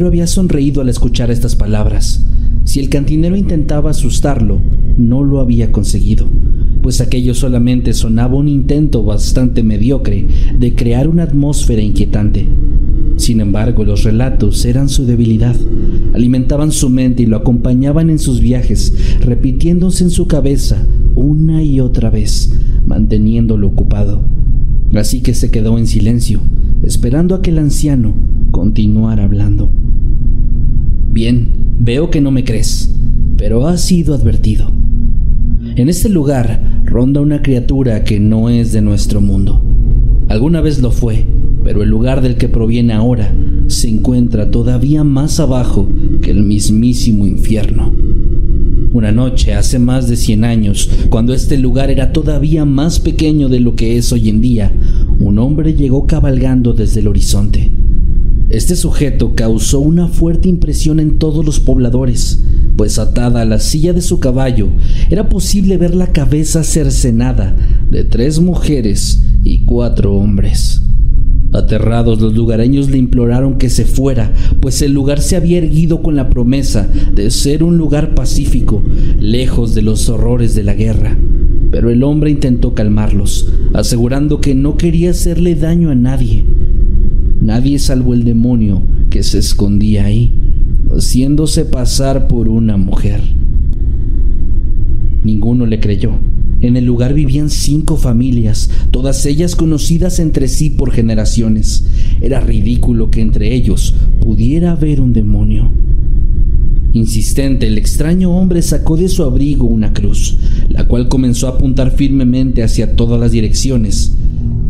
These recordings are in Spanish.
Había sonreído al escuchar estas palabras. Si el cantinero intentaba asustarlo, no lo había conseguido, pues aquello solamente sonaba un intento bastante mediocre de crear una atmósfera inquietante. Sin embargo, los relatos eran su debilidad, alimentaban su mente y lo acompañaban en sus viajes, repitiéndose en su cabeza una y otra vez, manteniéndolo ocupado. Así que se quedó en silencio, esperando a que el anciano continuara hablando. Bien, veo que no me crees, pero has sido advertido. En este lugar ronda una criatura que no es de nuestro mundo. Alguna vez lo fue, pero el lugar del que proviene ahora se encuentra todavía más abajo que el mismísimo infierno. Una noche, hace más de 100 años, cuando este lugar era todavía más pequeño de lo que es hoy en día, un hombre llegó cabalgando desde el horizonte. Este sujeto causó una fuerte impresión en todos los pobladores, pues atada a la silla de su caballo era posible ver la cabeza cercenada de tres mujeres y cuatro hombres. Aterrados los lugareños le imploraron que se fuera, pues el lugar se había erguido con la promesa de ser un lugar pacífico, lejos de los horrores de la guerra. Pero el hombre intentó calmarlos, asegurando que no quería hacerle daño a nadie. Nadie salvo el demonio que se escondía ahí, haciéndose pasar por una mujer. Ninguno le creyó. En el lugar vivían cinco familias, todas ellas conocidas entre sí por generaciones. Era ridículo que entre ellos pudiera haber un demonio. Insistente, el extraño hombre sacó de su abrigo una cruz, la cual comenzó a apuntar firmemente hacia todas las direcciones.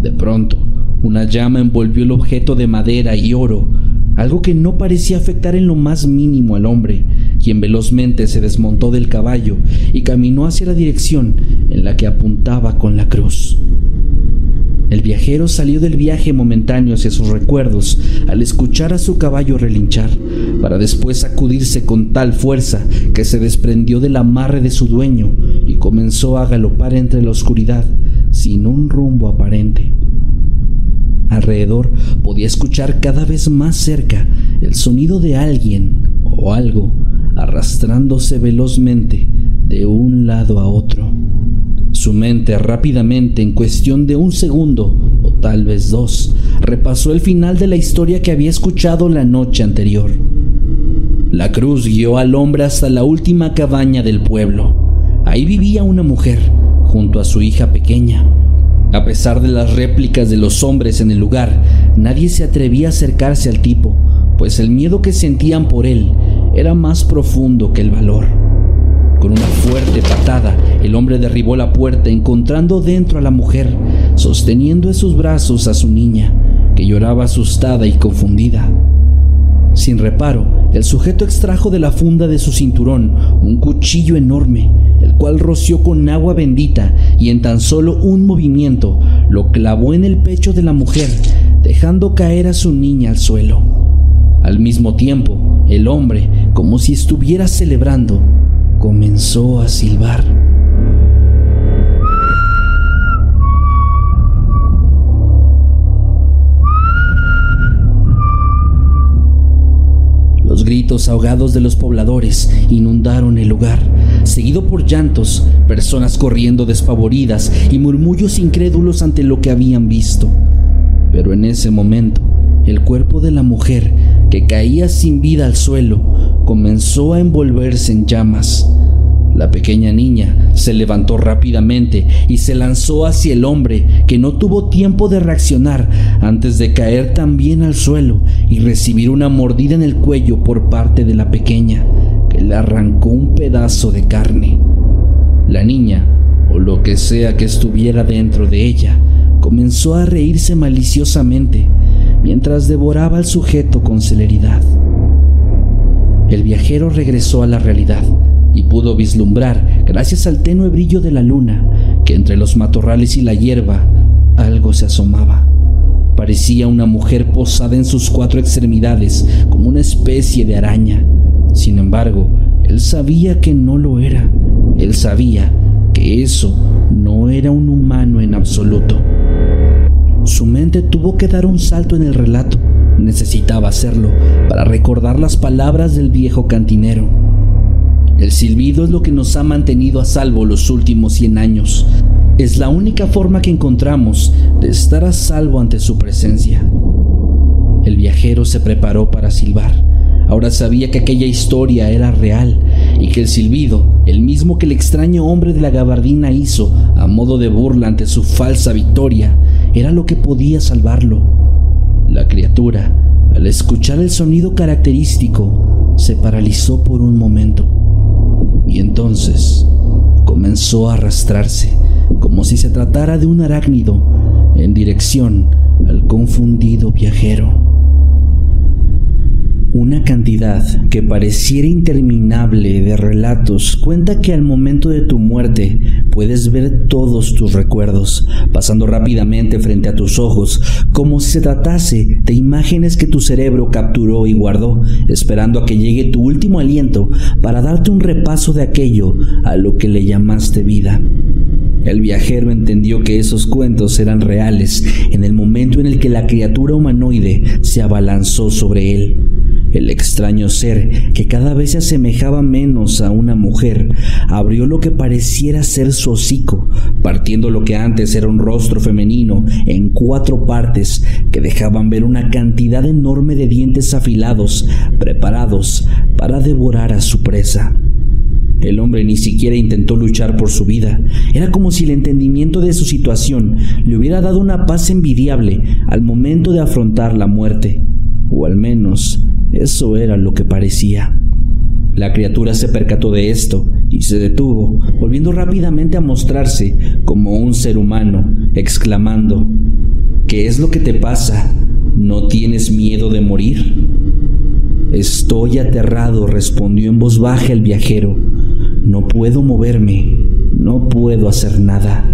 De pronto, una llama envolvió el objeto de madera y oro, algo que no parecía afectar en lo más mínimo al hombre, quien velozmente se desmontó del caballo y caminó hacia la dirección en la que apuntaba con la cruz. El viajero salió del viaje momentáneo hacia sus recuerdos al escuchar a su caballo relinchar, para después sacudirse con tal fuerza que se desprendió del amarre de su dueño y comenzó a galopar entre la oscuridad sin un rumbo aparente. Alrededor podía escuchar cada vez más cerca el sonido de alguien o algo arrastrándose velozmente de un lado a otro. Su mente rápidamente, en cuestión de un segundo o tal vez dos, repasó el final de la historia que había escuchado la noche anterior. La cruz guió al hombre hasta la última cabaña del pueblo. Ahí vivía una mujer, junto a su hija pequeña. A pesar de las réplicas de los hombres en el lugar, nadie se atrevía a acercarse al tipo, pues el miedo que sentían por él era más profundo que el valor. Con una fuerte patada, el hombre derribó la puerta encontrando dentro a la mujer, sosteniendo en sus brazos a su niña, que lloraba asustada y confundida. Sin reparo, el sujeto extrajo de la funda de su cinturón un cuchillo enorme, el cual roció con agua bendita y en tan solo un movimiento lo clavó en el pecho de la mujer, dejando caer a su niña al suelo. Al mismo tiempo, el hombre, como si estuviera celebrando, comenzó a silbar. Gritos ahogados de los pobladores inundaron el lugar, seguido por llantos, personas corriendo despavoridas y murmullos incrédulos ante lo que habían visto. Pero en ese momento, el cuerpo de la mujer, que caía sin vida al suelo, comenzó a envolverse en llamas. La pequeña niña se levantó rápidamente y se lanzó hacia el hombre, que no tuvo tiempo de reaccionar antes de caer también al suelo y recibir una mordida en el cuello por parte de la pequeña, que le arrancó un pedazo de carne. La niña, o lo que sea que estuviera dentro de ella, comenzó a reírse maliciosamente mientras devoraba al sujeto con celeridad. El viajero regresó a la realidad pudo vislumbrar, gracias al tenue brillo de la luna, que entre los matorrales y la hierba algo se asomaba. Parecía una mujer posada en sus cuatro extremidades como una especie de araña. Sin embargo, él sabía que no lo era. Él sabía que eso no era un humano en absoluto. Su mente tuvo que dar un salto en el relato. Necesitaba hacerlo para recordar las palabras del viejo cantinero. El silbido es lo que nos ha mantenido a salvo los últimos 100 años. Es la única forma que encontramos de estar a salvo ante su presencia. El viajero se preparó para silbar. Ahora sabía que aquella historia era real y que el silbido, el mismo que el extraño hombre de la gabardina hizo a modo de burla ante su falsa victoria, era lo que podía salvarlo. La criatura, al escuchar el sonido característico, se paralizó por un momento y entonces comenzó a arrastrarse como si se tratara de un arácnido en dirección al confundido viajero. Una cantidad que pareciera interminable de relatos cuenta que al momento de tu muerte puedes ver todos tus recuerdos pasando rápidamente frente a tus ojos, como si se tratase de imágenes que tu cerebro capturó y guardó, esperando a que llegue tu último aliento para darte un repaso de aquello a lo que le llamaste vida. El viajero entendió que esos cuentos eran reales en el momento en el que la criatura humanoide se abalanzó sobre él. El extraño ser, que cada vez se asemejaba menos a una mujer, abrió lo que pareciera ser su hocico, partiendo lo que antes era un rostro femenino en cuatro partes que dejaban ver una cantidad enorme de dientes afilados, preparados para devorar a su presa. El hombre ni siquiera intentó luchar por su vida. Era como si el entendimiento de su situación le hubiera dado una paz envidiable al momento de afrontar la muerte. O al menos eso era lo que parecía. La criatura se percató de esto y se detuvo, volviendo rápidamente a mostrarse como un ser humano, exclamando, ¿Qué es lo que te pasa? ¿No tienes miedo de morir? Estoy aterrado, respondió en voz baja el viajero. No puedo moverme, no puedo hacer nada.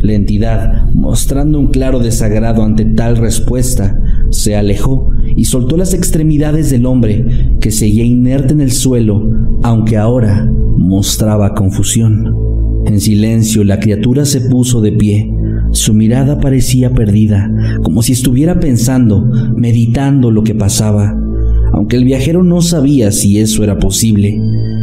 La entidad, mostrando un claro desagrado ante tal respuesta, se alejó y soltó las extremidades del hombre, que seguía inerte en el suelo, aunque ahora mostraba confusión. En silencio la criatura se puso de pie. Su mirada parecía perdida, como si estuviera pensando, meditando lo que pasaba, aunque el viajero no sabía si eso era posible.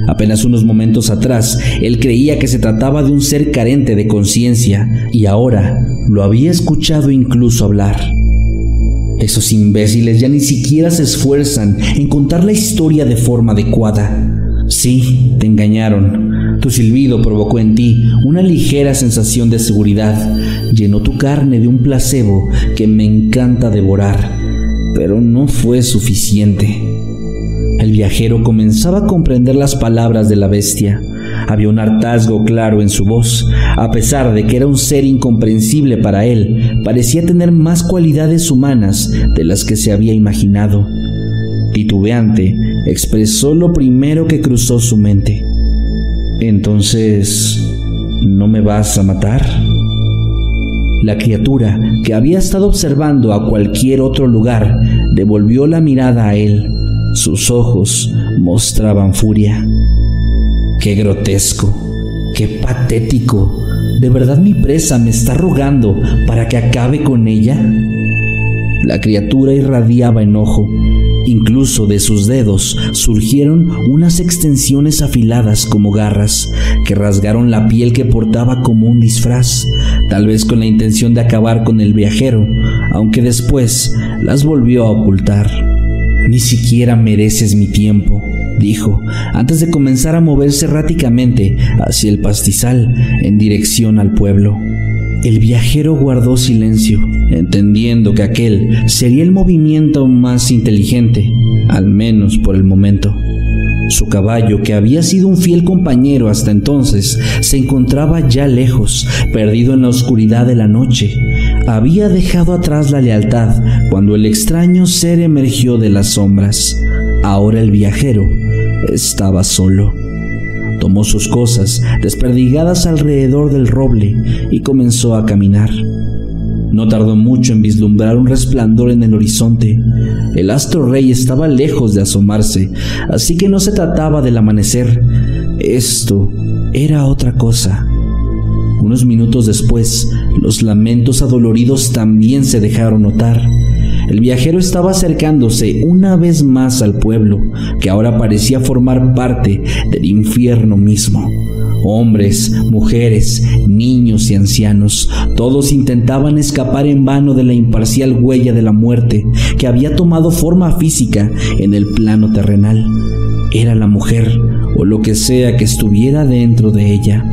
Apenas unos momentos atrás, él creía que se trataba de un ser carente de conciencia, y ahora lo había escuchado incluso hablar. Esos imbéciles ya ni siquiera se esfuerzan en contar la historia de forma adecuada. Sí, te engañaron. Tu silbido provocó en ti una ligera sensación de seguridad. Llenó tu carne de un placebo que me encanta devorar. Pero no fue suficiente. El viajero comenzaba a comprender las palabras de la bestia. Había un hartazgo claro en su voz. A pesar de que era un ser incomprensible para él, parecía tener más cualidades humanas de las que se había imaginado. Titubeante, expresó lo primero que cruzó su mente. Entonces, ¿no me vas a matar? La criatura, que había estado observando a cualquier otro lugar, devolvió la mirada a él. Sus ojos mostraban furia. Qué grotesco, qué patético. ¿De verdad mi presa me está rogando para que acabe con ella? La criatura irradiaba enojo. Incluso de sus dedos surgieron unas extensiones afiladas como garras que rasgaron la piel que portaba como un disfraz, tal vez con la intención de acabar con el viajero, aunque después las volvió a ocultar. Ni siquiera mereces mi tiempo, dijo, antes de comenzar a moverse erráticamente hacia el pastizal en dirección al pueblo. El viajero guardó silencio, entendiendo que aquel sería el movimiento más inteligente, al menos por el momento. Su caballo, que había sido un fiel compañero hasta entonces, se encontraba ya lejos, perdido en la oscuridad de la noche. Había dejado atrás la lealtad cuando el extraño ser emergió de las sombras. Ahora el viajero estaba solo. Tomó sus cosas, desperdigadas alrededor del roble, y comenzó a caminar. No tardó mucho en vislumbrar un resplandor en el horizonte. El astro rey estaba lejos de asomarse, así que no se trataba del amanecer. Esto era otra cosa. Unos minutos después, los lamentos adoloridos también se dejaron notar. El viajero estaba acercándose una vez más al pueblo, que ahora parecía formar parte del infierno mismo. Hombres, mujeres, niños y ancianos, todos intentaban escapar en vano de la imparcial huella de la muerte que había tomado forma física en el plano terrenal. Era la mujer o lo que sea que estuviera dentro de ella.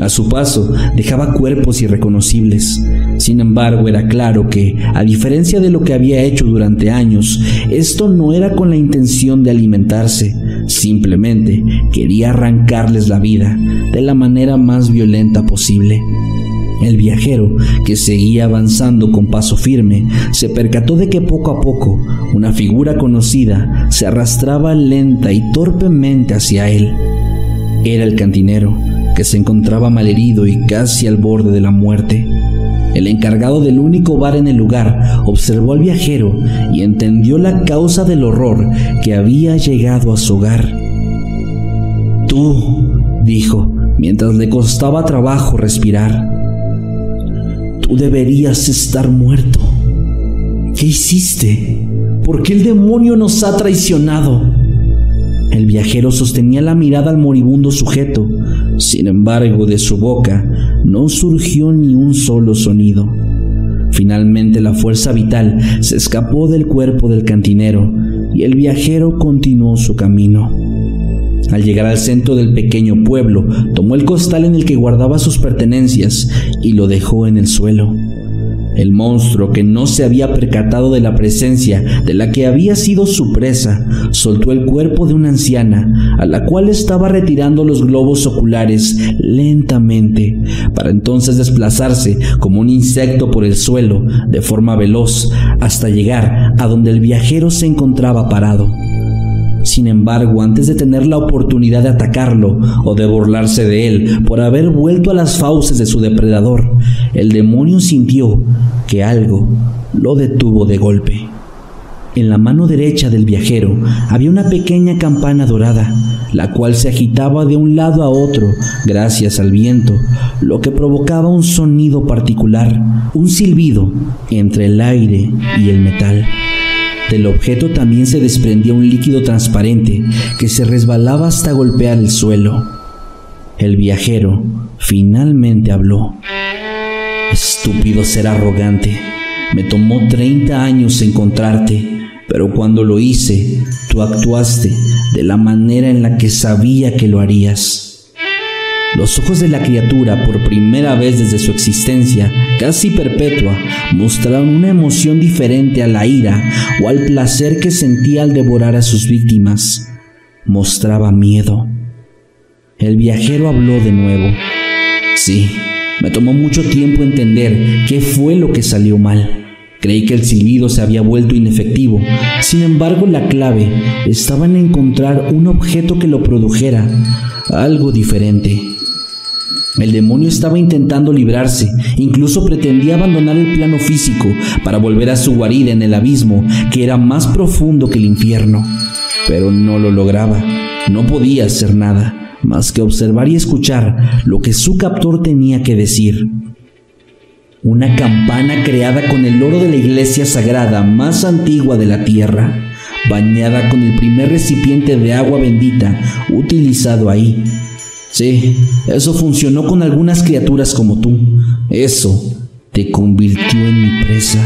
A su paso dejaba cuerpos irreconocibles. Sin embargo, era claro que, a diferencia de lo que había hecho durante años, esto no era con la intención de alimentarse, simplemente quería arrancarles la vida de la manera más violenta posible. El viajero, que seguía avanzando con paso firme, se percató de que poco a poco una figura conocida se arrastraba lenta y torpemente hacia él. Era el cantinero, que se encontraba malherido y casi al borde de la muerte. El encargado del único bar en el lugar observó al viajero y entendió la causa del horror que había llegado a su hogar. Tú, dijo, mientras le costaba trabajo respirar, tú deberías estar muerto. ¿Qué hiciste? ¿Por qué el demonio nos ha traicionado? El viajero sostenía la mirada al moribundo sujeto, sin embargo, de su boca no surgió ni un solo sonido. Finalmente la fuerza vital se escapó del cuerpo del cantinero y el viajero continuó su camino. Al llegar al centro del pequeño pueblo, tomó el costal en el que guardaba sus pertenencias y lo dejó en el suelo. El monstruo, que no se había percatado de la presencia de la que había sido su presa, soltó el cuerpo de una anciana, a la cual estaba retirando los globos oculares lentamente, para entonces desplazarse como un insecto por el suelo de forma veloz hasta llegar a donde el viajero se encontraba parado. Sin embargo, antes de tener la oportunidad de atacarlo o de burlarse de él por haber vuelto a las fauces de su depredador, el demonio sintió que algo lo detuvo de golpe. En la mano derecha del viajero había una pequeña campana dorada, la cual se agitaba de un lado a otro gracias al viento, lo que provocaba un sonido particular, un silbido entre el aire y el metal. Del objeto también se desprendía un líquido transparente que se resbalaba hasta golpear el suelo. El viajero finalmente habló. Estúpido ser arrogante. Me tomó 30 años encontrarte, pero cuando lo hice, tú actuaste de la manera en la que sabía que lo harías. Los ojos de la criatura, por primera vez desde su existencia, casi perpetua, mostraron una emoción diferente a la ira o al placer que sentía al devorar a sus víctimas. Mostraba miedo. El viajero habló de nuevo. Sí, me tomó mucho tiempo entender qué fue lo que salió mal. Creí que el silbido se había vuelto inefectivo. Sin embargo, la clave estaba en encontrar un objeto que lo produjera, algo diferente. El demonio estaba intentando librarse, incluso pretendía abandonar el plano físico para volver a su guarida en el abismo, que era más profundo que el infierno. Pero no lo lograba, no podía hacer nada, más que observar y escuchar lo que su captor tenía que decir. Una campana creada con el oro de la iglesia sagrada más antigua de la tierra, bañada con el primer recipiente de agua bendita utilizado ahí. Sí, eso funcionó con algunas criaturas como tú. Eso te convirtió en mi presa.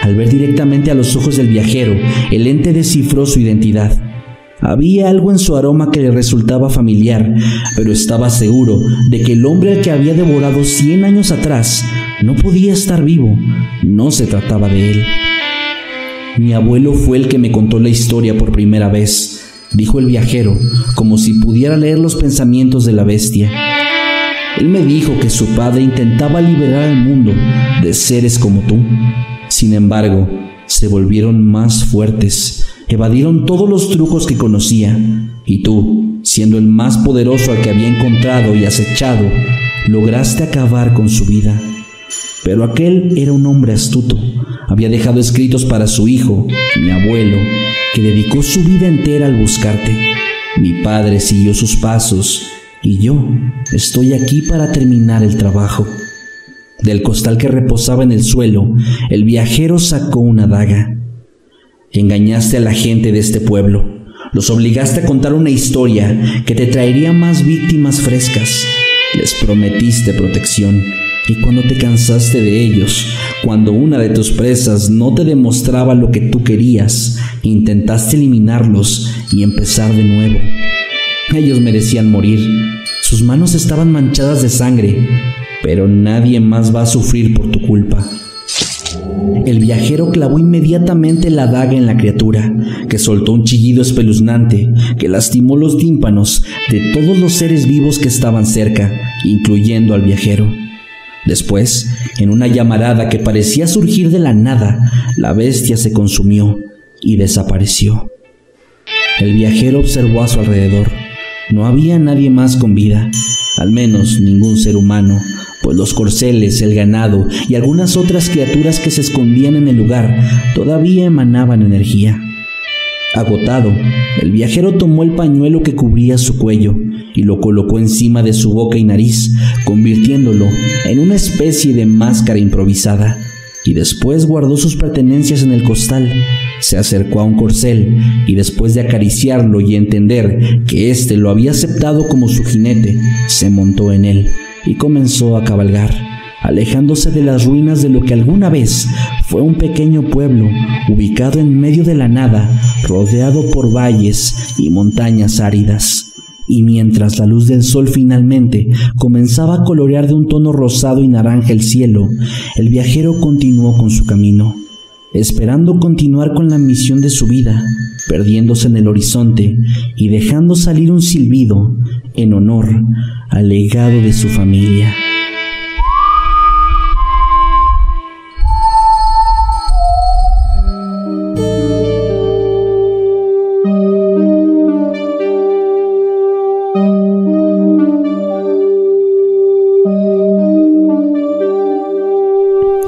Al ver directamente a los ojos del viajero, el ente descifró su identidad. Había algo en su aroma que le resultaba familiar, pero estaba seguro de que el hombre al que había devorado cien años atrás no podía estar vivo. No se trataba de él. Mi abuelo fue el que me contó la historia por primera vez, dijo el viajero, como si pudiera leer los pensamientos de la bestia. Él me dijo que su padre intentaba liberar al mundo de seres como tú. Sin embargo, se volvieron más fuertes, evadieron todos los trucos que conocía, y tú, siendo el más poderoso al que había encontrado y acechado, lograste acabar con su vida. Pero aquel era un hombre astuto, había dejado escritos para su hijo, mi abuelo, que dedicó su vida entera al buscarte. Mi padre siguió sus pasos y yo estoy aquí para terminar el trabajo. Del costal que reposaba en el suelo, el viajero sacó una daga. Engañaste a la gente de este pueblo. Los obligaste a contar una historia que te traería más víctimas frescas. Les prometiste protección. Y cuando te cansaste de ellos, cuando una de tus presas no te demostraba lo que tú querías, intentaste eliminarlos y empezar de nuevo. Ellos merecían morir. Sus manos estaban manchadas de sangre, pero nadie más va a sufrir por tu culpa. El viajero clavó inmediatamente la daga en la criatura, que soltó un chillido espeluznante que lastimó los tímpanos de todos los seres vivos que estaban cerca, incluyendo al viajero. Después, en una llamarada que parecía surgir de la nada, la bestia se consumió y desapareció. El viajero observó a su alrededor. No había nadie más con vida, al menos ningún ser humano, pues los corceles, el ganado y algunas otras criaturas que se escondían en el lugar todavía emanaban energía. Agotado, el viajero tomó el pañuelo que cubría su cuello y lo colocó encima de su boca y nariz, convirtiéndolo en una especie de máscara improvisada, y después guardó sus pertenencias en el costal. Se acercó a un corcel y después de acariciarlo y entender que éste lo había aceptado como su jinete, se montó en él y comenzó a cabalgar, alejándose de las ruinas de lo que alguna vez fue un pequeño pueblo ubicado en medio de la nada, rodeado por valles y montañas áridas. Y mientras la luz del sol finalmente comenzaba a colorear de un tono rosado y naranja el cielo, el viajero continuó con su camino, esperando continuar con la misión de su vida, perdiéndose en el horizonte y dejando salir un silbido en honor al legado de su familia.